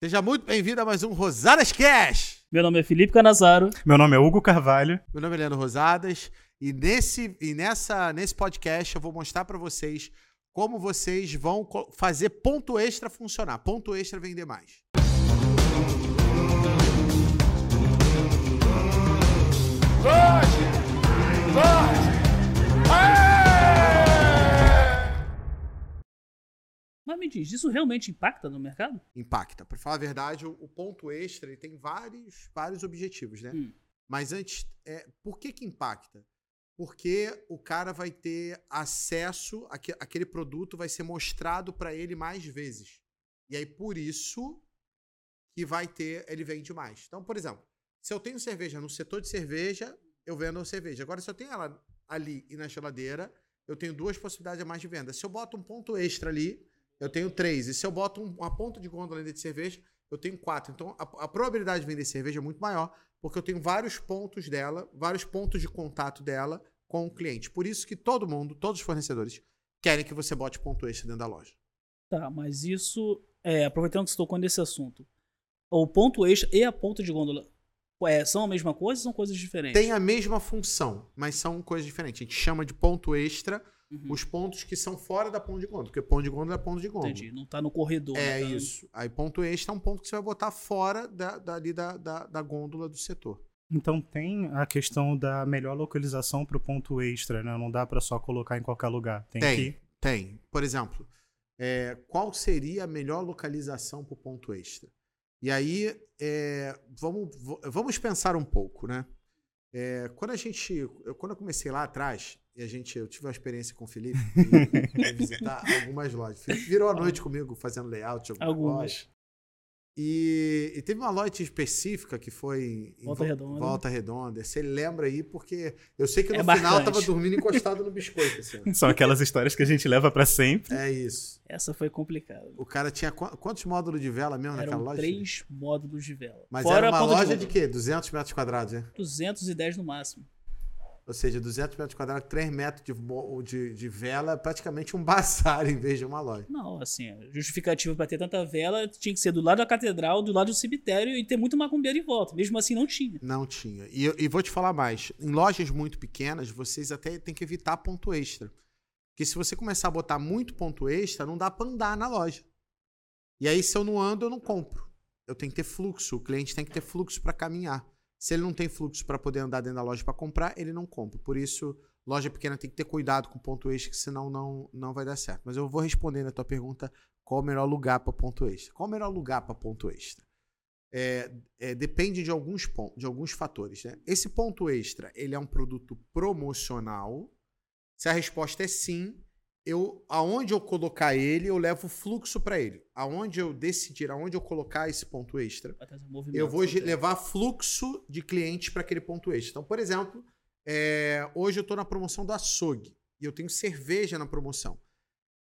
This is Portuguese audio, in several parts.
Seja muito bem-vindo a mais um Rosadas Cash. Meu nome é Felipe Canazaro. Meu nome é Hugo Carvalho. Meu nome é Leandro Rosadas e nesse e nessa nesse podcast eu vou mostrar para vocês como vocês vão fazer ponto extra funcionar. Ponto extra vender mais. Vote! Vote! Mas me diz, isso realmente impacta no mercado? Impacta. Para falar a verdade, o, o, ponto extra ele tem vários, vários objetivos, né? Hum. Mas antes, é, por que que impacta? Porque o cara vai ter acesso, àque, aquele produto vai ser mostrado para ele mais vezes. E aí, por isso, que vai ter, ele vende mais. Então, por exemplo, se eu tenho cerveja no setor de cerveja, eu vendo cerveja. Agora, se eu tenho ela ali e na geladeira, eu tenho duas possibilidades a mais de venda. Se eu boto um ponto extra ali, eu tenho três. E se eu boto uma ponta de gôndola de cerveja, eu tenho quatro. Então, a, a, probabilidade de vender cerveja é muito maior, porque eu tenho vários pontos dela, vários pontos de contato dela com o cliente. Por isso que todo mundo, todos os fornecedores, querem que você bote ponto extra dentro da loja. Tá, mas isso, é, aproveitando que você tocou nesse assunto, o ponto extra e a ponta de gôndola é, são a mesma coisa ou são coisas diferentes? Tem a mesma função, mas são coisas diferentes. A gente chama de ponto extra Uhum. Os pontos que são fora da ponta de gôndola, porque ponto de gôndola é ponto de gôndola. Entendi, não está no corredor. É tá... isso. Aí ponto extra é um ponto que você vai botar fora da, dali da, da, da gôndola do setor. Então tem a questão da melhor localização para o ponto extra, né? Não dá para só colocar em qualquer lugar. Tem, tem. Que... Tem. Por exemplo, é, qual seria a melhor localização para o ponto extra? E aí, é, vamos, vamos pensar um pouco, né? É, quando a gente, eu, quando eu comecei lá atrás, e a gente, eu tive uma experiência com o Felipe de visitar algumas lojas. Felipe virou a noite comigo fazendo layout de algumas. algumas. E, e, teve uma loja específica que foi em Volta Redonda. Volta Redonda. Você lembra aí, porque eu sei que no é final tava dormindo encostado no biscoito. Assim. São aquelas histórias que a gente leva para sempre. É isso. Essa foi complicada. O cara tinha quantos módulos de vela mesmo Eram naquela loja? três módulos de vela. Mas Fora era uma loja de, de quê? 200 metros quadrados, né? 210 no máximo. Ou seja, 200 metros quadrados, 3 metros de, de, de vela, praticamente um bazar em vez de uma loja. Não, assim, justificativa para ter tanta vela tinha que ser do lado da catedral, do lado do cemitério e ter muito macumbeiro em volta. Mesmo assim, não tinha. Não tinha. E, e vou te falar mais: em lojas muito pequenas, vocês até têm que evitar ponto extra. Porque se você começar a botar muito ponto extra, não dá para andar na loja. E aí, se eu não ando, eu não compro. Eu tenho que ter fluxo. O cliente tem que ter fluxo para caminhar. Se ele não tem fluxo para poder andar dentro da loja para comprar, ele não compra. Por isso, loja pequena tem que ter cuidado com ponto extra, senão não, não vai dar certo. Mas eu vou responder na tua pergunta qual o melhor lugar para ponto extra. Qual o melhor lugar para ponto extra? É, é, depende de alguns de alguns fatores. Né? Esse ponto extra, ele é um produto promocional. Se a resposta é sim, eu aonde eu colocar ele, eu levo fluxo para ele. Aonde eu decidir, aonde eu colocar esse ponto extra, eu vou levar fluxo de clientes para aquele ponto extra. Então, por exemplo, é, hoje eu estou na promoção do açougue e eu tenho cerveja na promoção,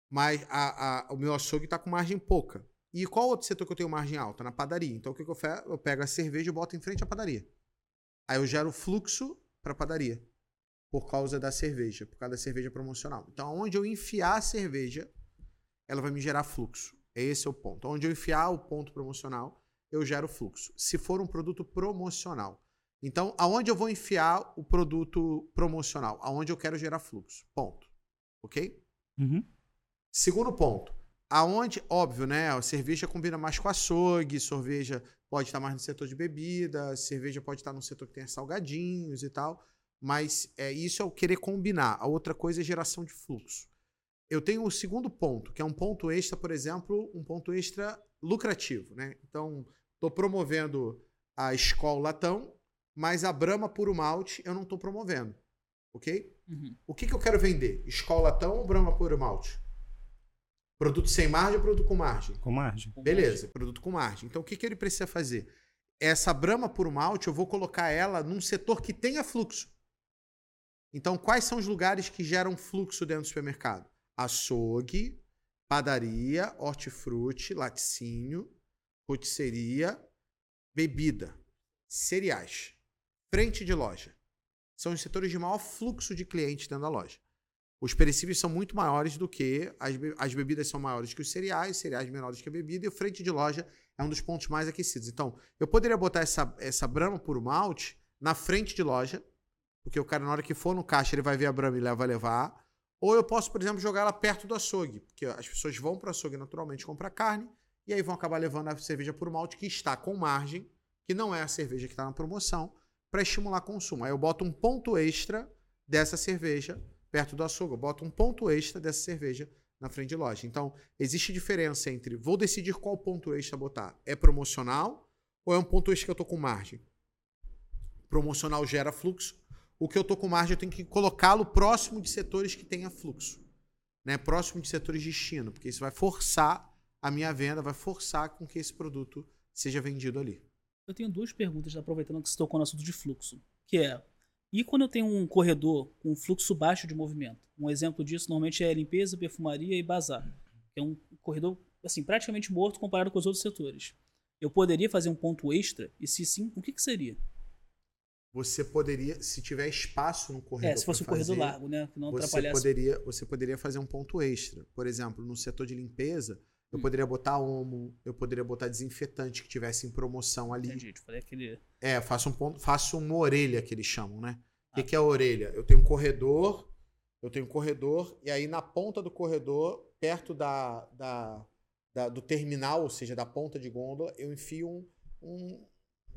mas a, a, o meu açougue está com margem pouca. E qual outro setor que eu tenho margem alta? Na padaria. Então, o que, que eu faço? Eu pego a cerveja e boto em frente à padaria. Aí eu gero fluxo para a padaria por causa da cerveja, por causa da cerveja promocional. Então, onde eu enfiar a cerveja, ela vai me gerar fluxo. Esse é o ponto. Onde eu enfiar o ponto promocional, eu gero fluxo. Se for um produto promocional. Então, aonde eu vou enfiar o produto promocional? Aonde eu quero gerar fluxo. Ponto. Ok? Uhum. Segundo ponto. Aonde, óbvio, né? A cerveja combina mais com açougue, cerveja pode estar mais no setor de bebida, cerveja pode estar no setor que tem salgadinhos e tal. Mas é, isso é o querer combinar. A outra coisa é geração de fluxo. Eu tenho o segundo ponto, que é um ponto extra, por exemplo, um ponto extra lucrativo. Né? Então, estou promovendo a escola latão, mas a Brahma Puro Malte eu não estou promovendo. Ok? Uhum. O que, que eu quero vender? Escola latão ou Brahma Puro Malte? Produto sem margem ou produto com margem? Com margem. Beleza, produto com margem. Então, o que, que ele precisa fazer? Essa Brahma Puro Malte, eu vou colocar ela num setor que tenha fluxo. Então, quais são os lugares que geram fluxo dentro do supermercado? Açougue, padaria, hortifruti, laticínio, rotisseria, bebida, cereais, frente de loja. São os setores de maior fluxo de clientes dentro da loja. Os perecíveis são muito maiores do que as, be as bebidas são maiores que os cereais, cereais menores que a bebida, e o frente de loja é um dos pontos mais aquecidos. Então, eu poderia botar essa, essa Brahma por malte na frente de loja, porque o cara, na hora que for no caixa, ele vai ver a Brahma e vai levar. Ou eu posso, por exemplo, jogar ela perto do açougue, porque as pessoas vão para o açougue naturalmente comprar carne, e aí vão acabar levando a cerveja por malte que está com margem, que não é a cerveja que está na promoção, para estimular consumo. Aí eu boto um ponto extra dessa cerveja perto do açougue, eu boto um ponto extra dessa cerveja na frente de loja. Então, existe diferença entre vou decidir qual ponto extra botar. É promocional ou é um ponto extra que eu estou com margem? Promocional gera fluxo. O que eu estou com margem, eu tenho que colocá-lo próximo de setores que tenha fluxo. Né? Próximo de setores de destino, porque isso vai forçar a minha venda, vai forçar com que esse produto seja vendido ali. Eu tenho duas perguntas, aproveitando que você tocou no assunto de fluxo. Que é, e quando eu tenho um corredor com fluxo baixo de movimento? Um exemplo disso normalmente é limpeza, perfumaria e bazar, é um corredor assim praticamente morto comparado com os outros setores. Eu poderia fazer um ponto extra? E se sim, o que, que seria? Você poderia, se tiver espaço no corredor. É, se fosse um corredor largo, né? Que não você atrapalhasse. Poderia, você poderia fazer um ponto extra. Por exemplo, no setor de limpeza, eu poderia botar homo, eu poderia botar desinfetante que tivesse em promoção ali. Entendi, tipo, aquele... É, faço um ponto, faço uma orelha que eles chamam, né? O ah. que, que é a orelha? Eu tenho um corredor, eu tenho um corredor, e aí na ponta do corredor, perto da, da, da do terminal, ou seja, da ponta de gôndola, eu enfio um, um,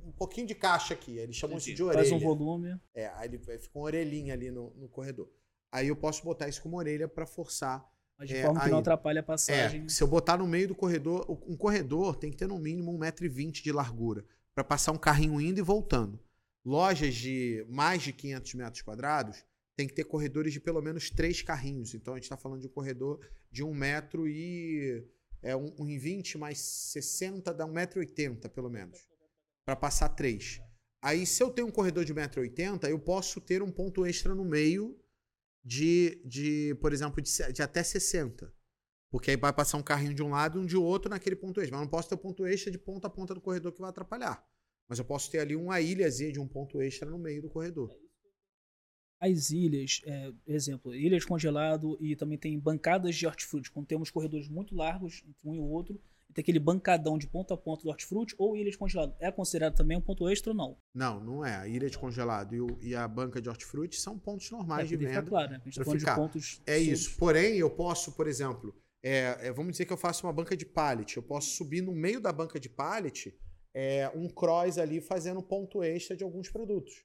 um pouquinho de caixa aqui. Eles chamam Entendi. isso de orelha. Faz um volume. É, aí ele fica uma orelhinha ali no, no corredor. Aí eu posso botar isso como orelha para forçar mas de é, forma que não atrapalhe a passagem. É, se eu botar no meio do corredor, um corredor tem que ter no mínimo 1,20m de largura para passar um carrinho indo e voltando. Lojas de mais de 500 metros quadrados tem que ter corredores de pelo menos três carrinhos. Então a gente está falando de um corredor de 1 metro e é um, um 20 mais 60 dá 1,80m pelo menos para passar três. Aí se eu tenho um corredor de 1,80m, eu posso ter um ponto extra no meio de, de por exemplo, de, de, até 60. Porque aí vai passar um carrinho de um lado e um de outro naquele ponto extra. Mas não posso ter um ponto extra de ponta a ponta do corredor que vai atrapalhar. Mas eu posso ter ali uma ilhazinha de um ponto extra no meio do corredor. As ilhas, é, exemplo, ilhas congelado e também tem bancadas de hortifruti. Quando temos corredores muito largos entre um e o outro, tem aquele bancadão de ponta a ponta do hortifruti ou ilha de congelado. É considerado também um ponto extra ou não? Não, não é. A ilha de congelado e, o, e a banca de hortifruti são pontos normais é, de venda. claro, né? A gente tá falando ficar. de pontos. É isso. Porém, eu posso, por exemplo, é, é, vamos dizer que eu faço uma banca de pallet. Eu posso subir no meio da banca de pallet é, um cross ali fazendo ponto extra de alguns produtos.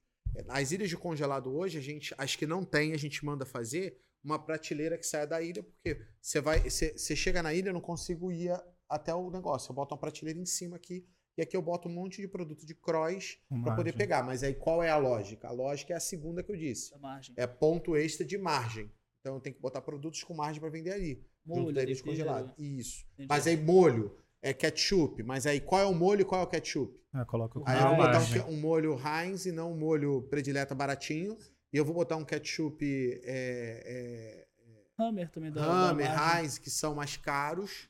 As ilhas de congelado hoje, a gente, as que não tem, a gente manda fazer uma prateleira que saia da ilha, porque você vai, você, você chega na ilha, eu não consigo ir até o negócio. Eu boto uma prateleira em cima aqui e aqui eu boto um monte de produto de cross para poder pegar. Mas aí qual é a lógica? A lógica é a segunda que eu disse. É ponto extra de margem. Então eu tenho que botar produtos com margem para vender ali. Molho, junto da descongelado. Isso. Entendi. Mas aí molho é ketchup. Mas aí qual é o molho e qual é o ketchup? Ah, coloca o Aí eu vou botar um, um, molho Heinz e não um molho predileta baratinho. E eu vou botar um ketchup é, é, Hammer também dá. Hammer, Heinz, que são mais caros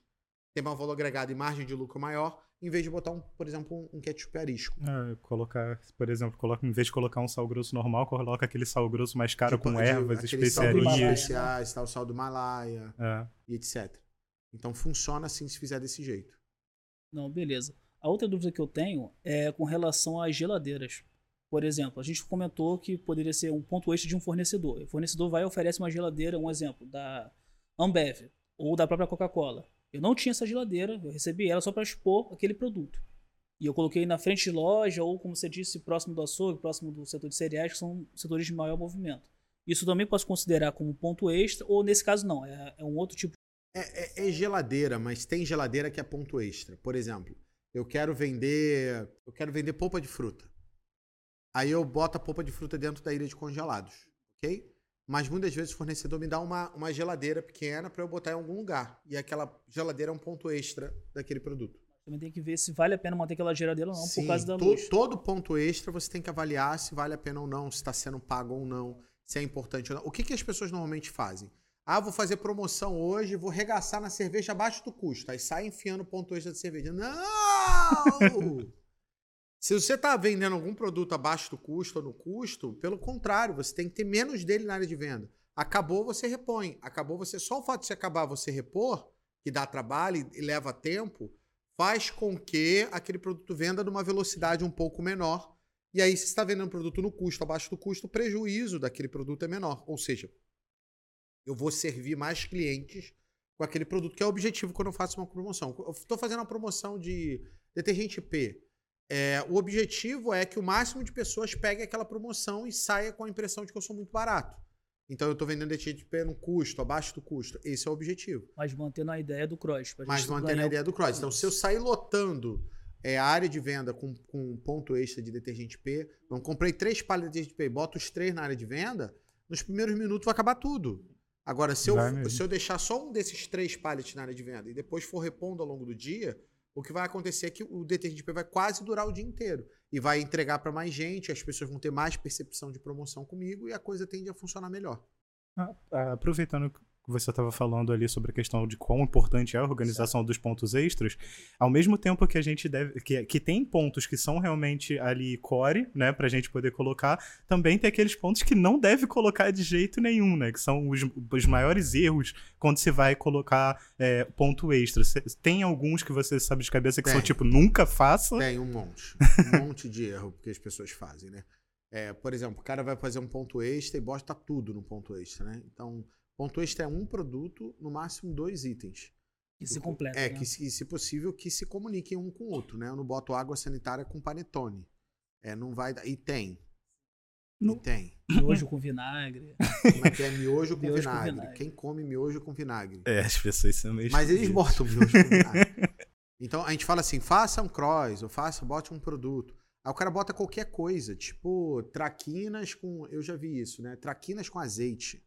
tem um valor agregado e margem de lucro maior, em vez de botar, um, por exemplo, um, ketchup arisco. É, colocar, por exemplo, coloca, em vez de colocar um sal grosso normal, coloca aquele sal grosso mais caro tipo, com ervas, de, especiarias. especiais, tal, sal do Himalaia é. e etc. Então funciona assim se fizer desse jeito. Não, beleza. A outra dúvida que eu tenho é com relação às geladeiras. Por exemplo, a gente comentou que poderia ser um ponto extra de um fornecedor. O fornecedor vai e oferece uma geladeira, um exemplo, da Ambev ou da própria Coca-Cola. Eu não tinha essa geladeira, eu recebi ela só para expor aquele produto. E eu coloquei na frente de loja, ou como você disse, próximo do açougue, próximo do setor de cereais, que são setores de maior movimento. Isso também posso considerar como ponto extra, ou nesse caso não, é, é um outro tipo. É, é, é, geladeira, mas tem geladeira que é ponto extra. Por exemplo, eu quero vender. Eu quero vender polpa de fruta. Aí eu boto a polpa de fruta dentro da ilha de congelados, ok? Mas muitas vezes o fornecedor me dá uma, uma geladeira pequena para eu botar em algum lugar. E aquela geladeira é um ponto extra daquele produto. Também tem que ver se vale a pena manter aquela geladeira ou não, Sim, por causa da to, luz. Todo ponto extra você tem que avaliar se vale a pena ou não, se está sendo pago ou não, se é importante ou não. O que, que as pessoas normalmente fazem? Ah, vou fazer promoção hoje, vou regaçar na cerveja abaixo do custo. Aí sai enfiando ponto extra de cerveja. Não! Se você está vendendo algum produto abaixo do custo ou no custo, pelo contrário, você tem que ter menos dele na área de venda. Acabou, você repõe. Acabou, você. Só o fato de você acabar, você repor, que dá trabalho e leva tempo, faz com que aquele produto venda numa velocidade um pouco menor. E aí, se está vendendo um produto no custo, abaixo do custo, o prejuízo daquele produto é menor. Ou seja, eu vou servir mais clientes com aquele produto, que é o objetivo quando eu faço uma promoção. Eu estou fazendo uma promoção de detergente P. É, o objetivo é que o máximo de pessoas peguem aquela promoção e saia com a impressão de que eu sou muito barato. Então eu estou vendendo detergente P no custo, abaixo do custo. Esse é o objetivo. Mas mantendo a ideia do cross. Mas mantendo a ideia do cross. Então, se eu sair lotando é, a área de venda com, com um ponto extra de detergente P, eu comprei três palhas de detergente P e boto os três na área de venda, nos primeiros minutos vai acabar tudo. Agora, se eu, se eu deixar só um desses três pallets na área de venda e depois for repondo ao longo do dia, o que vai acontecer é que o detergente vai quase durar o dia inteiro. E vai entregar para mais gente, as pessoas vão ter mais percepção de promoção comigo e a coisa tende a funcionar melhor. Ah, aproveitando que você estava falando ali sobre a questão de quão importante é a organização certo. dos pontos extras, ao mesmo tempo que a gente deve. Que, que tem pontos que são realmente ali core, né, pra gente poder colocar, também tem aqueles pontos que não deve colocar de jeito nenhum, né? Que são os, os maiores erros quando se vai colocar é, ponto extra. Tem alguns que você sabe de cabeça que tem. são tipo, nunca faça? Tem um monte. Um monte de erro que as pessoas fazem, né? É, por exemplo, o cara vai fazer um ponto extra e bota tudo no ponto extra, né? Então Ponto extra é um produto, no máximo dois itens. Que se completam. É, né? que se, se possível, que se comuniquem um com o outro, né? Eu não boto água sanitária com panetone. É, não vai dar. E tem. No... E tem. Miojo com vinagre. Como é que é? Miojo, com, miojo vinagre. com, vinagre. Quem come miojo com vinagre? É, as pessoas são meio. Mas eles botam miojo com vinagre. Então a gente fala assim: faça um cross, ou faça, bote um produto. Aí o cara bota qualquer coisa, tipo traquinas com. Eu já vi isso, né? Traquinas com azeite.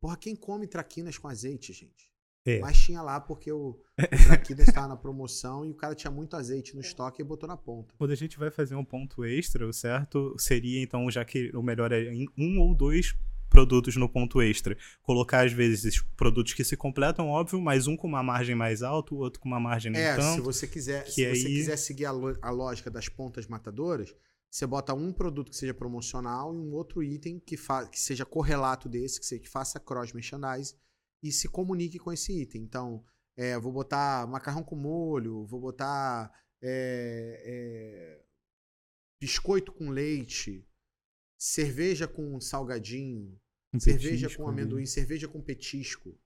Porra, quem come traquinas com azeite, gente? É. Mas tinha lá porque o, o traquinas estava na promoção e o cara tinha muito azeite no estoque e botou na ponta. Quando a gente vai fazer um ponto extra, o certo seria então, já que o melhor é em um ou dois produtos no ponto extra. Colocar, às vezes, produtos que se completam, óbvio, mas um com uma margem mais alta, o outro com uma margem nem é, tanto. se você quiser, se aí... você quiser seguir a, a lógica das pontas matadoras, você bota um produto que seja promocional e um outro item que, que seja correlato desse, que, seja, que faça cross merchandise e se comunique com esse item. Então, é, vou botar macarrão com molho, vou botar é, é, biscoito com leite, cerveja com salgadinho, um cerveja com amendoim, ali. cerveja com petisco.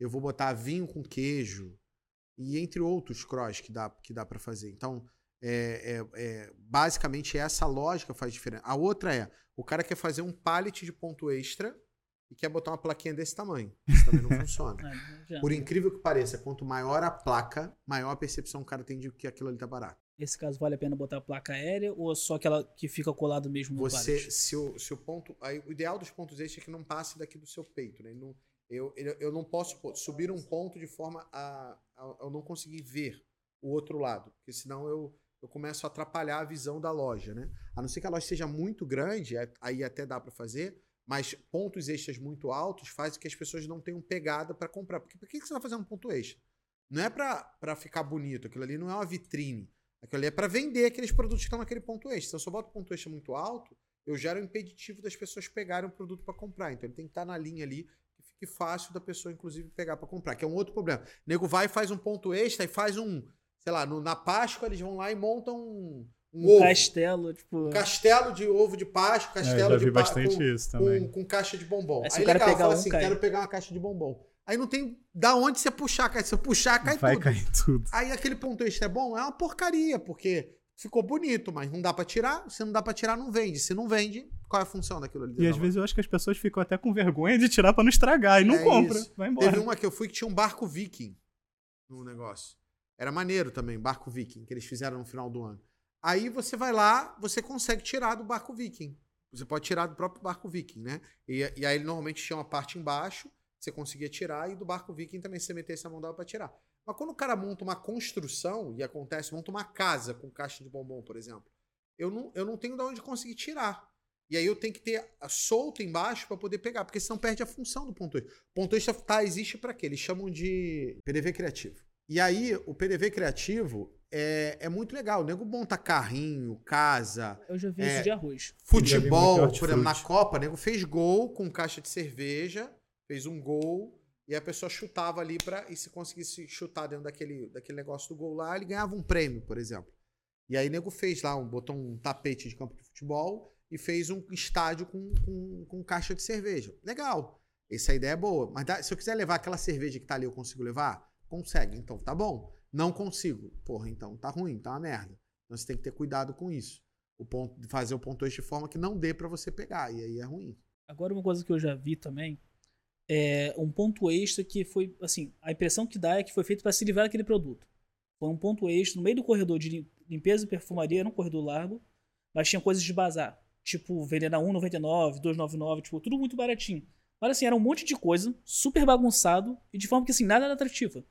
Eu vou botar vinho com queijo e entre outros cross que dá, que dá para fazer. Então, é, é, é, basicamente essa lógica faz diferença. A outra é, o cara quer fazer um pallet de ponto extra e quer botar uma plaquinha desse tamanho. Isso também não funciona. É, Por incrível que pareça, quanto maior a placa, maior a percepção o cara tem de que aquilo ali tá barato. Nesse caso, vale a pena botar a placa aérea ou só aquela que fica colado mesmo no Você, pallet? se o, se o ponto... Aí, o ideal dos pontos extras é que não passe daqui do seu peito, né? Não, eu, eu não posso subir um ponto de forma a, a, a eu não conseguir ver o outro lado, porque senão eu eu começo a atrapalhar a visão da loja, né? A não ser que a loja seja muito grande, é, aí até dá para fazer, mas pontos extras muito altos faz com que as pessoas não tenham pegada para comprar. Porque por que você está fazendo um ponto extra? Não é para ficar bonito, aquilo ali não é uma vitrine. Aquilo ali é para vender aqueles produtos que estão naquele ponto extra. Se eu só boto ponto extra muito alto, eu gero um impeditivo das pessoas pegarem o produto para comprar. Então ele tem que estar tá na linha ali que fique fácil da pessoa, inclusive, pegar para comprar, que é um outro problema. O nego vai e faz um ponto extra e faz um sei lá, no, na Páscoa eles vão lá e montam um, um, um ovo. castelo, tipo. Um castelo de ovo de Páscoa, castelo é, eu já vi de bastante com, isso também. Com, com, caixa de bombom. Aí, Aí legal, pegar fala um, assim, cai. quero pegar uma caixa de bombom. Aí não tem da onde você puxar, cara. Se eu puxar, cai Vai tudo. Vai cair tudo. Aí aquele ponto extra é bom? É uma porcaria, porque ficou bonito, mas não dá para tirar. Se não dá para tirar, não vende. Se não vende, qual é a função daquilo ali? E às vezes eu acho que as pessoas ficam até com vergonha de tirar para não estragar e não é compra. Isso. Vai embora. Teve uma que eu fui que tinha um barco viking no negócio. Era maneiro também, barco viking, que eles fizeram no final do ano. Aí você vai lá, você consegue tirar do barco viking. Você pode tirar do próprio barco viking, né? E, e aí ele normalmente tinha uma parte embaixo, você conseguia tirar, e do barco viking também você metesse a mão dava pra tirar. Mas quando o cara monta uma construção, e acontece, monta uma casa com caixa de bombom, por exemplo, eu não, eu não tenho de onde conseguir tirar. E aí eu tenho que ter solto embaixo para poder pegar, porque senão perde a função do ponto extra. Ponto extra tá, existe para quê? Eles chamam de PDV criativo. E aí, o PDV criativo é, é muito legal. O nego monta carrinho, casa. Eu já vi é, isso de arroz. Futebol, por exemplo, na Copa, o nego fez gol com caixa de cerveja, fez um gol. E a pessoa chutava ali para e se conseguisse chutar dentro daquele, daquele negócio do gol lá, ele ganhava um prêmio, por exemplo. E aí nego fez lá, um, botou um tapete de campo de futebol e fez um estádio com, com, com caixa de cerveja. Legal. Essa ideia é boa. Mas dá- se eu quiser levar aquela cerveja que tá ali, eu consigo levar? Consegue. Então tá bom. Não consigo. Porra, então tá ruim, tá uma merda. Então você tem que ter cuidado com isso. O ponto, fazer o ponto de forma que não dê para você pegar. E aí é ruim. Agora, uma coisa que eu já vi também é um ponto extra que foi, assim, a impressão que dá é que foi feito para se livrar daquele produto. Foi um ponto extra no meio do corredor de lim- limpeza e perfumaria, era um corredor largo, mas tinha coisas de bazar. Tipo, vendendo a 1,99, 2,99, tipo, tudo muito baratinho. Mas assim, era um monte de coisa, super bagunçado, e de forma que assim, nada era atrativa.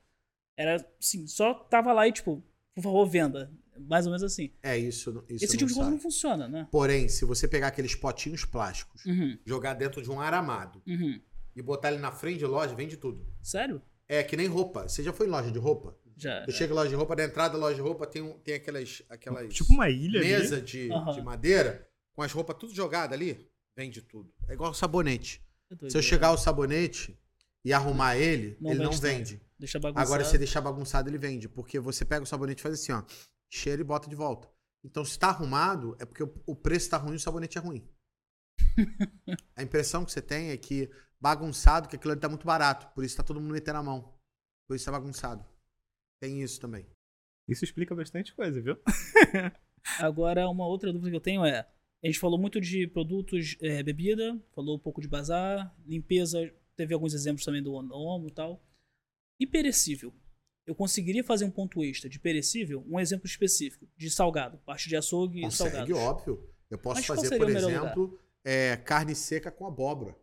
Era assim, só tava lá e tipo, por favor, venda. Mais ou menos assim. É isso. isso Esse não tipo de coisa não funciona, né? Porém, se você pegar aqueles potinhos plásticos, Uhum, jogar dentro de um aramado uhum. e botar ele na frente de loja, vende tudo. Sério? É que nem roupa. Você já foi em loja de roupa? Já. Você chega em loja de roupa, na entrada da loja de roupa tem, um- tem aquelas, aquelas Tipo uma ilha ali. mesa de, Aham. de madeira com as roupas tudo jogadas ali. Vende tudo. É igual o sabonete. É Se eu é. chegar o sabonete e arrumar ele, Não ele não vende vende. Deixa bagunçado. Agora, se você deixar bagunçado, ele vende. Porque você pega o sabonete e faz assim, ó. Cheira e bota de volta. Então, se tá arrumado, é porque o, preço tá ruim e o sabonete é ruim. a impressão que você tem é que bagunçado, que aquilo ali tá muito barato. Por isso tá todo mundo metendo a mão. Por isso tá bagunçado. Tem isso também. Isso explica bastante coisa, viu? Agora, uma outra dúvida que eu tenho é: a gente falou muito de produtos, é, bebida, falou um pouco de bazar, limpeza, teve alguns exemplos também do Omo e tal. E perecível? Eu conseguiria fazer um ponto extra de perecível? Um exemplo específico, de salgado, parte de açougue e Consegue, salgado. óbvio. Eu posso Mas fazer, por exemplo, é, carne seca com abóbora.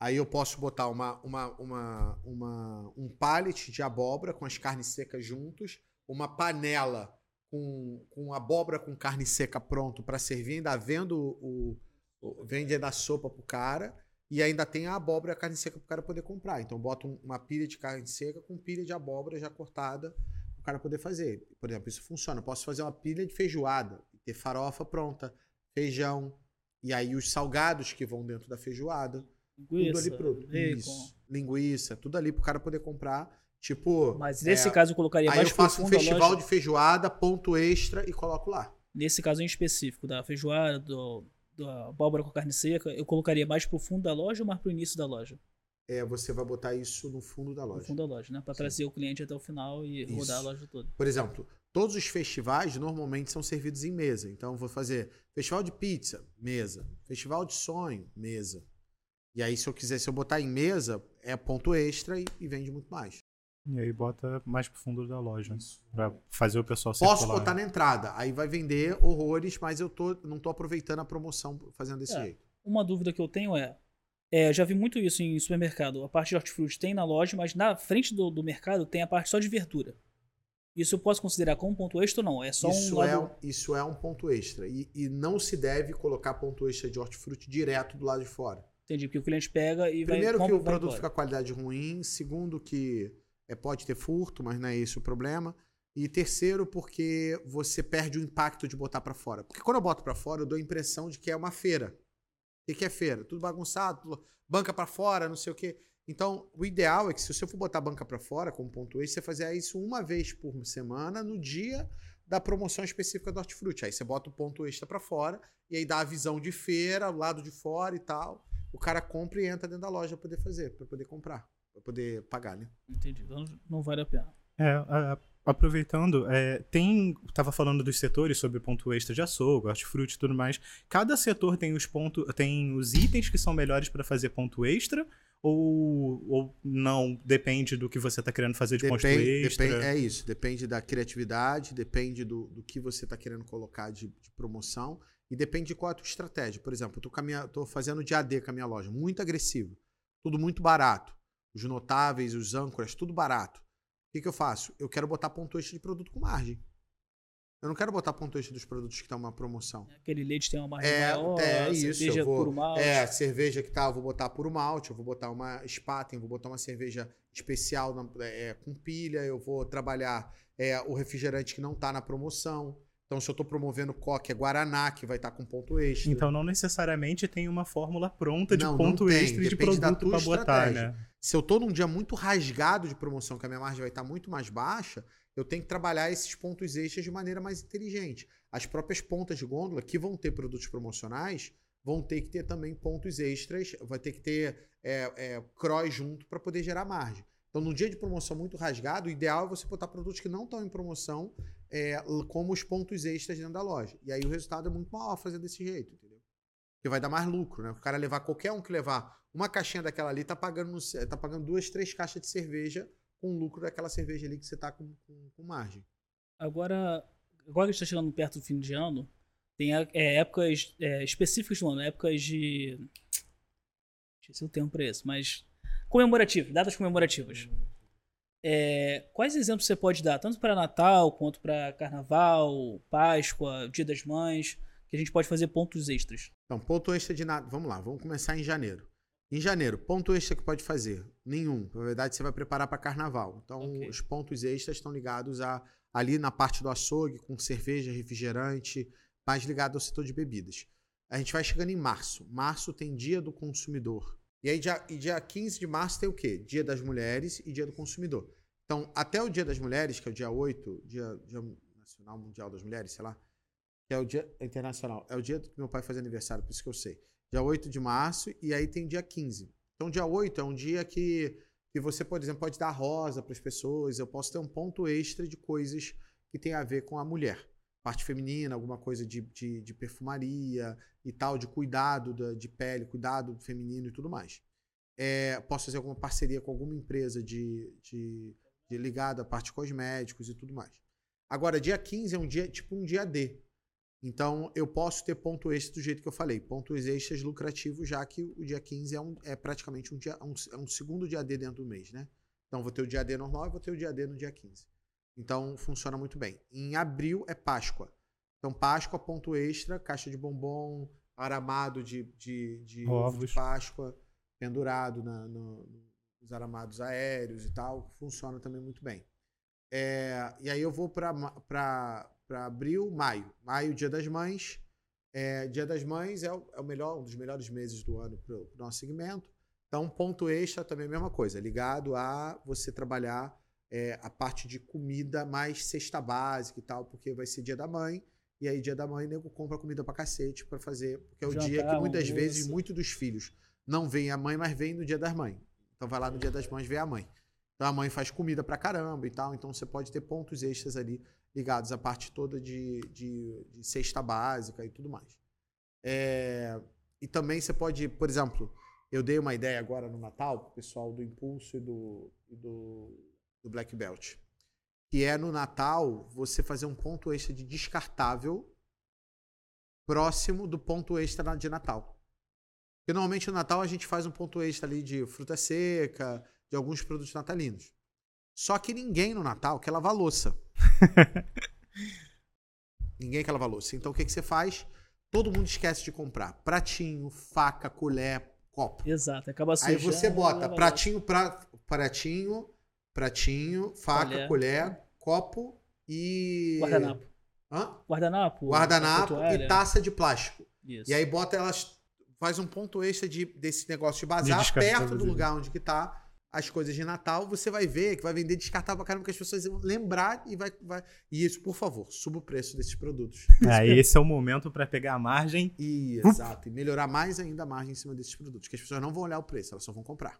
Aí eu posso botar uma, uma, uma, uma- um pallet de abóbora com as carnes secas juntos, uma panela com, com abóbora com carne seca pronto para servir, ainda vendo o, o- vende ainda a sopa pro cara e ainda tem a abóbora e a carne seca pro cara poder comprar. Então bota um- uma pilha de carne seca com pilha de abóbora já cortada o cara poder fazer. Por exemplo, isso funciona. Eu posso fazer uma pilha de feijoada, ter farofa pronta, feijão, e aí os salgados que vão dentro da feijoada, tudo Linguiça, ali pronto. bacon. Isso. Linguiça, tudo ali pro cara poder comprar. Tipo, Mas nesse é, caso eu colocaria aí mais eu faço um festival de feijoada, ponto extra e coloco lá. Nesse caso em específico, da feijoada, do, da abóbora com carne seca, eu colocaria mais pro fundo da loja ou mais pro início da loja? É, você vai botar isso no fundo da No loja. fundo da loja, né? Pra trazer o cliente até o final e Isso. rodar a loja toda. Por exemplo, todos os festivais normalmente são servidos em mesa. Então eu vou fazer festival de pizza, mesa. Festival de sonho, mesa. E aí, se eu quiser, se eu botar em mesa, é ponto extra e, e vende muito mais. E aí bota mais pro fundo da loja. Pra fazer o pessoal Posso circular. botar na entrada, aí vai vender horrores, mas eu tô, não tô aproveitando a promoção fazendo desse É. jeito. Uma dúvida que eu tenho é, é, já vi muito isso em supermercado. A parte de hortifruti tem na loja, mas na frente do, do mercado tem a parte só de verdura. Isso eu posso considerar como ponto extra ou não? É só isso, um é, lado... isso é um ponto extra. E, e não se deve colocar ponto extra de hortifruti direto do lado de fora. Entendi, porque o cliente pega e vai... Primeiro que o produto fica com qualidade ruim. Segundo que é, pode ter furto, mas não é esse o problema. E terceiro porque você perde o impacto de botar pra fora. Porque quando eu boto pra fora, eu dou a impressão de que é uma feira. O que é feira? Tudo bagunçado, tudo- banca pra fora, não sei o quê. Então, o ideal é que se você for botar banca pra fora como ponto extra, você fazer isso uma vez por semana no dia da promoção específica do hortifruti. Aí você bota o ponto extra pra fora e aí dá a visão de feira, o lado de fora e tal. O cara compra e entra dentro da loja pra poder fazer, pra poder comprar, pra poder pagar, né? Entendi, então não vale a pena. É, a- aproveitando, é, tem. Tava falando dos setores sobre ponto extra de açougue, hortifruti e tudo mais. Cada setor tem os pontos, tem os itens que são melhores para fazer ponto extra? Ou, ou não? Depende do que você tá querendo fazer de ponto Depende, extra. depende- é isso, depende da criatividade, depende do, do que você está querendo colocar de, de promoção e depende de qual é a tua estratégia. Por exemplo, eu tô fazendo de AD com a minha loja, muito agressivo, tudo muito barato. Os notáveis, os âncoras, tudo barato. O que, que eu faço? Eu quero botar ponto extra de produto com margem. Eu não quero botar ponto extra dos produtos que estão uma promoção. Aquele leite tem uma margem É, maior, é isso. cerveja vou, puro malte. é, cerveja que tá, eu vou botar puro malte, eu vou botar uma Spaten, vou botar uma cerveja especial na- é, com pilha, eu vou trabalhar é, o refrigerante que não tá na promoção. Então, se eu estou promovendo coque, é Guaraná, que vai estar com ponto extra. Então, não necessariamente tem uma fórmula pronta de Não, não ponto tem, extra e de produto para botar, né? Se eu estou num dia muito rasgado de promoção, que a minha margem vai estar muito mais baixa, eu tenho que trabalhar esses pontos extras de maneira mais inteligente. As próprias pontas de gôndola, que vão ter produtos promocionais, vão ter que ter também pontos extras, vai ter que ter é, é, cross junto para poder gerar margem. Então, num dia de promoção muito rasgado, o ideal é você botar produtos que não estão em promoção é, como os pontos extras dentro da loja. E aí o resultado é muito maior fazer desse jeito, entendeu? Porque vai dar mais lucro, né? O cara levar qualquer um que levar uma caixinha daquela ali, tá pagando, no tá pagando duas, três caixas de cerveja com o lucro daquela cerveja ali que você tá com, com, com margem. Agora, agora que está chegando perto do fim de ano, tem é, épocas é, específicas do ano, épocas de. Esqueci o para isso, mas. Comemorativas, datas comemorativas. É, quais exemplos você pode dar, tanto para Natal quanto para Carnaval, Páscoa, Dia das Mães, que a gente pode fazer pontos extras? Então, ponto extra de nada. Vamos lá, vamos começar em janeiro. Em janeiro, ponto extra que pode fazer? Nenhum. Na verdade, você vai preparar para carnaval. Então, Ok. os pontos extras estão ligados a ali na parte do açougue, com cerveja, refrigerante, mais ligado ao setor de bebidas. A gente vai chegando em março. Março tem Dia do Consumidor. E aí, dia, e dia 15 de março tem o quê? Dia das Mulheres e Dia do Consumidor. Então, até o Dia das Mulheres, que é o dia 8, Dia, dia Nacional Mundial das Mulheres, sei lá, que é o dia internacional. É o dia que meu pai faz aniversário, por isso que eu sei. Dia 8 de março, e aí tem dia 15. Então, dia 8 é um dia que, que você, por exemplo, pode dar rosa para as pessoas. Eu posso ter um ponto extra de coisas que tem a ver com a mulher. Parte feminina, alguma coisa de, de, de perfumaria e tal, de cuidado da, de pele, cuidado feminino e tudo mais. É, posso fazer alguma parceria com alguma empresa de, de, de ligada à parte cosméticos e tudo mais. Agora, dia 15 é um dia, tipo um dia D. Então, eu posso ter ponto extra do jeito que eu falei. Pontos extras lucrativos, já que o dia 15 é, um, é praticamente um, dia, um, é um segundo dia D dentro do mês, né? Então, vou ter o dia D normal e vou ter o dia D no dia 15. Então, funciona muito bem. Em abril é Páscoa. Então, Páscoa, ponto extra, caixa de bombom, aramado de, de, de ovo de. Páscoa, pendurado na, no- nos aramados aéreos e tal. Funciona também muito bem. É, e aí eu vou para abril, maio. Maio, Dia das Mães. É, Dia das Mães é, o, é o melhor, um dos melhores meses do ano para o nosso segmento. Então, ponto extra também é a mesma coisa, ligado a você trabalhar é, a parte de comida mais cesta básica e tal, porque vai ser Dia da Mãe. E aí, Dia da Mãe, nego compra comida pra cacete pra fazer. Porque é o dia que Jantar, muitas vezes muitos dos filhos não veem a mãe, mas vêm no Dia das Mães. Então vai lá no Dia das Mães ver a mãe. Então a mãe faz comida pra caramba e tal. Então você pode ter pontos extras ali ligados à parte toda de, de, de cesta básica e tudo mais. É, e também você pode, por exemplo, eu dei uma ideia agora no Natal pro pessoal do Impulso e do, e do, do Black Belt. Que é no Natal você fazer um ponto extra de descartável próximo do ponto extra de Natal. Porque normalmente no Natal a gente faz um ponto extra ali de fruta seca, de alguns produtos natalinos. Só que ninguém no Natal quer lavar louça. ninguém quer lavar louça. Então o que, que você faz? Todo mundo esquece de comprar pratinho, faca, colher, copo. Exato, acaba Aí sujando. você bota pratinho, pra, pratinho, pratinho, faca, Colher. colher, copo e. Guardanapo. Hã? Guardanapo. Guardanapo toalha. e taça de plástico. Isso. E aí bota elas. Faz um ponto extra de, desse negócio de bazar descartável perto do de- lugar onde que tá as coisas de Natal. Você vai ver que vai vender descartável pra caramba, que as pessoas vão lembrar e vai. vai... E isso, por favor, suba o preço desses produtos. Aí esse é o momento pra pegar a margem. E, exato. E melhorar mais ainda a margem em cima desses produtos. Que as pessoas não vão olhar o preço, elas só vão comprar.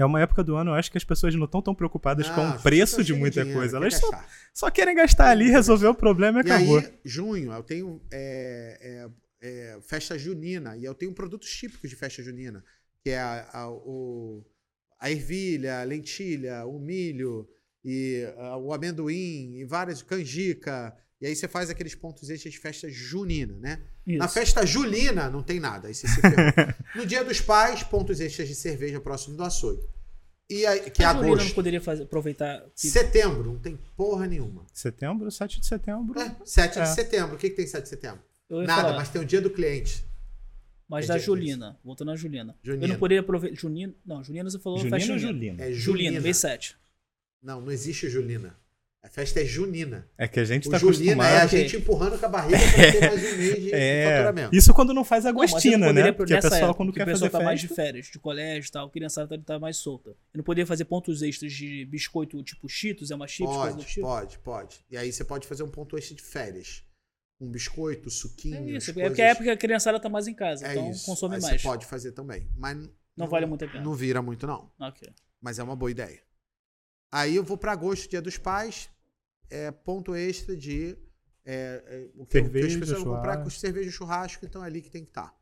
É uma época do ano, eu acho que as pessoas não estão tão preocupadas com Ah, o preço de muita dinheiro, coisa. quer Elas só, só querem gastar ali, resolver o problema e E acabou. aí, junho, eu tenho é, é, é, festa junina. E eu tenho produtos típicos de festa junina. Que é a, a, o, a ervilha, a lentilha, o milho, e ah, o amendoim, e várias, canjica. E aí você faz aqueles pontos extras de festa junina, né? Isso. Na festa julina não tem nada. Aí você se no dia dos pais, pontos extras de cerveja próximo do açougue. E aí, que é A não agosto. poderia fazer, aproveitar. que- Setembro, não tem porra nenhuma. Setembro, 7 de setembro. É, 7 É. de setembro. O que, que tem 7 de setembro? Eu Nada, falar, mas tem o dia do cliente. mas é da Julina. Voltando na Julina. Eu Junina. não poderia aproveitar. Junina. Não, Julina você falou Junina festa ou junina. Julina? É Julina, Julina. vez 7. Não, não existe Julina. A festa é junina. É que a gente O tá junina é a acostumado. gente empurrando com a barriga pra ter mais um mês de É, faturamento. isso quando não faz Não, não agostina, poderia, né? por- Porque a pessoa época, quando que quer fazer tá mais de festa... férias, de colégio e tal, a criançada tá, tá mais solta. Eu não poderia fazer pontos extras de biscoito tipo Cheetos, é uma chips, coisa do Pode, tipo. pode, pode. E aí você pode fazer um ponto extra de férias. Um biscoito, suquinho. É isso, é coisas... porque é a época que a criançada tá mais em casa, É então isso. consome Aí mais. Você pode fazer também. Mas Não vale muito a pena. Não vira muito, não. Ok. Mas é uma boa ideia. Aí eu vou pra agosto, dia dos pais. É ponto extra de. É, é, o que, eu- que Cerveja, as pessoas vão comprar com cerveja e churrasco, então é ali que tem que estar.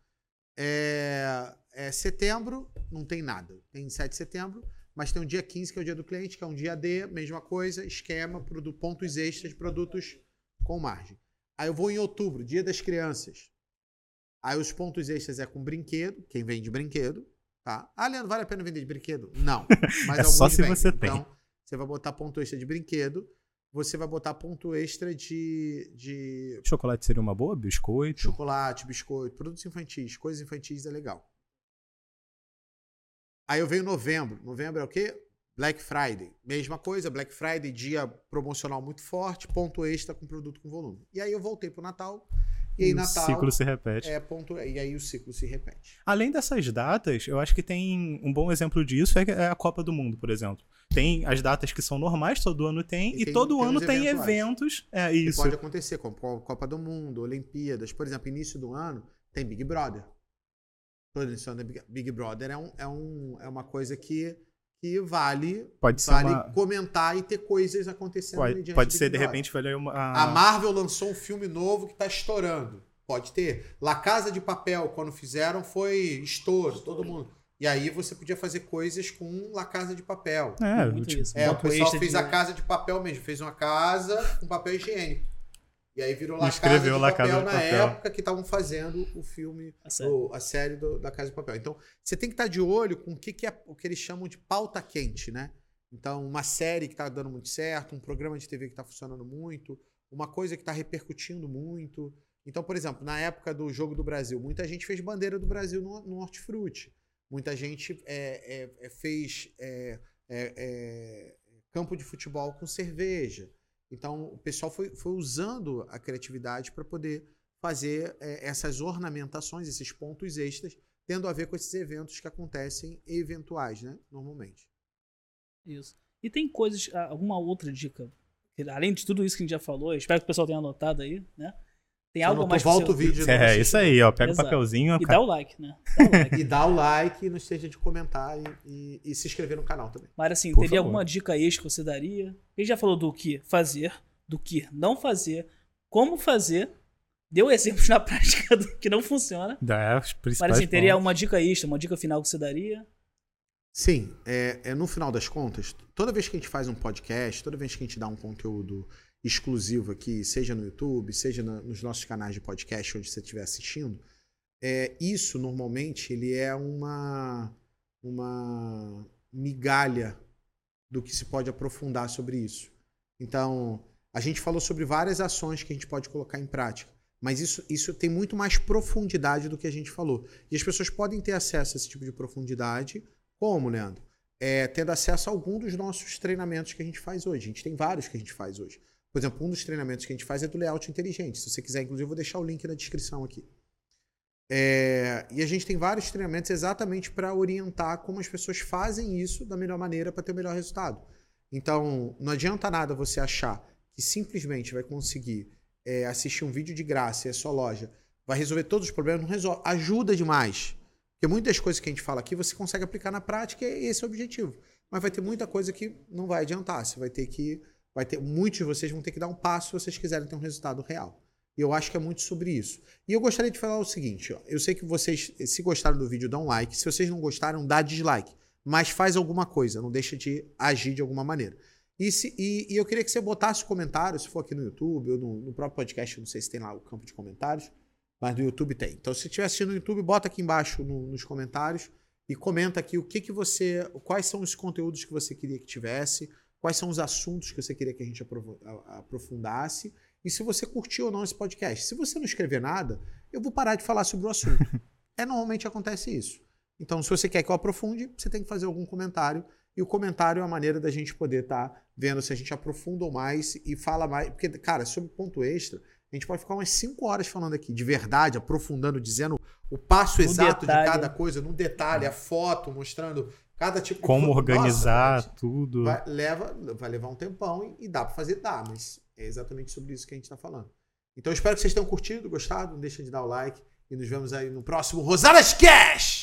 É, é setembro, não tem nada. Tem 7 de setembro, mas tem o dia 15, que é o dia do cliente, que é um dia D, mesma coisa, esquema, produ- pontos extras de produtos com margem. Aí eu vou em outubro, dia das crianças. Aí os pontos extras é com brinquedo, quem vende brinquedo, tá? Ah, Leandro, vale a pena vender de brinquedo? Não. Mas É só se vendem. você tem. Então, você vai botar ponto extra de brinquedo, você vai botar ponto extra de, de Chocolate seria uma boa? Biscoito? chocolate, biscoito, produtos infantis, coisas infantis é legal. Aí eu venho novembro. Novembro é o quê? Black Friday. Mesma coisa, Black Friday, dia promocional muito forte, ponto extra com produto com volume. E aí eu voltei pro Natal. E aí o Natal ciclo se repete. é ponto e aí o ciclo se repete. Além dessas datas, eu acho que tem um bom exemplo disso é é a Copa do Mundo, por exemplo. Tem as datas que são normais, todo ano tem, E e, tem- todo tem ano tem eventos. É isso. pode acontecer, como Co- Copa do Mundo, Olimpíadas, por exemplo, início do ano tem Big Brother. Todo início do ano Big, Big Brother é, um, é, um, é uma coisa que, que vale, Pode ser vale uma- comentar e ter coisas acontecendo Pode, mediante pode ser, de repente, vai uma. A Marvel lançou um filme novo que tá estourando. Pode ter. La Casa de Papel, quando fizeram, foi estouro, todo mundo. E aí você podia fazer coisas com La Casa de Papel. É, Muito tipo, isso. É, o pessoal fez de- a casa de papel mesmo, fez uma casa com papel higiênico. E aí virou La Casa de Escreveu La Papel Casa de na Papel. época que estavam fazendo o filme, A série. o- a série do- da Casa de Papel. Então, você tem que estar de olho com o que, que é o que eles chamam de pauta quente, né? Então, uma série que está dando muito certo, um programa de TV que está funcionando muito, uma coisa que está repercutindo muito. Então, por exemplo, na época do Jogo do Brasil, muita gente fez bandeira do Brasil no, no Hortifruti. Muita gente é, é, é, fez é, é, é, campo de futebol com cerveja. Então, o pessoal foi, foi usando a criatividade para poder fazer é, essas ornamentações, esses pontos extras, tendo a ver com esses eventos que acontecem eventuais, né? Normalmente. Isso. E tem coisas, alguma outra dica? Além de tudo isso que a gente já falou, espero que o pessoal tenha anotado aí, né? Tem algo não- mais volta o vídeo. não É, isso aí, ó. Pega Exato. o papelzinho. E dá o like, né? Dá o like. E dá o like e não esteja de comentar e, e- e se inscrever no canal também. Mas assim, Por teria favor. alguma dica extra que você daria? Ele já falou do que fazer, do que não fazer, como fazer. Deu exemplos na prática do que não funciona. Dá os Mas principais assim, teria pontos. uma dica extra, uma dica final que você daria? Sim, é, é no final das contas, toda vez que a gente faz um podcast, toda vez que a gente dá um conteúdo exclusivo aqui, seja no YouTube, seja na- nos nossos canais de podcast, onde você estiver assistindo, é, isso normalmente ele é uma, uma migalha do que se pode aprofundar sobre isso. Então, a gente falou sobre várias ações que a gente pode colocar em prática, mas isso, isso tem muito mais profundidade do que a gente falou. E as pessoas podem ter acesso a esse tipo de profundidade como, Leandro? É, tendo acesso a algum dos nossos treinamentos que a gente faz hoje. A gente tem vários que a gente faz hoje. Por exemplo, um dos treinamentos que a gente faz é do layout inteligente. Se você quiser, inclusive, eu vou deixar o link na descrição aqui. É, e a gente tem vários treinamentos exatamente para orientar como as pessoas fazem isso da melhor maneira para ter o melhor resultado. Então, não adianta nada você achar que simplesmente vai conseguir é, assistir um vídeo de graça e a sua loja vai resolver todos os problemas. Não resolve. Ajuda demais. Porque muitas coisas que a gente fala aqui você consegue aplicar na prática e esse é o objetivo. Mas vai ter muita coisa que não vai adiantar. Você vai ter que. Vai ter, muitos de vocês vão ter que dar um passo se vocês quiserem ter um resultado real. E eu acho que é muito sobre isso. E eu gostaria de falar o seguinte: ó, eu sei que vocês, se gostaram do vídeo, dá um like. Se vocês não gostaram, dá dislike. Mas faz alguma coisa, não deixa de agir de alguma maneira. E, se, e, e eu queria que você botasse comentário, se for aqui no YouTube ou no, no próprio podcast, não sei se tem lá o campo de comentários, mas no YouTube tem. Então, se estiver assistindo no YouTube, bota aqui embaixo no- nos comentários e comenta aqui o que, que você. Quais são os conteúdos que você queria que tivesse, quais são os assuntos que você queria que a gente aprofundasse, e se você curtiu ou não esse podcast. Se você não escrever nada, eu vou parar de falar sobre o assunto. é normalmente acontece isso. Então, se você quer que eu aprofunde, você tem que fazer algum comentário E o comentário é a maneira da gente poder estar tá vendo se a gente aprofunda mais e fala mais. Porque, cara, sobre ponto extra, a gente pode ficar umas 5 horas falando aqui, de verdade, aprofundando, dizendo o passo exato detalhe. de cada coisa, no detalhe, a foto, mostrando cada tipo Como de Como organizar Nossa, tudo. Vai, leva, vai levar um tempão e, e dá para fazer, dá, mas é exatamente sobre isso que a gente está falando. Então, espero que vocês tenham curtido, gostado. Não deixa de dar o like. E nos vemos aí no próximo Rosadas Cash!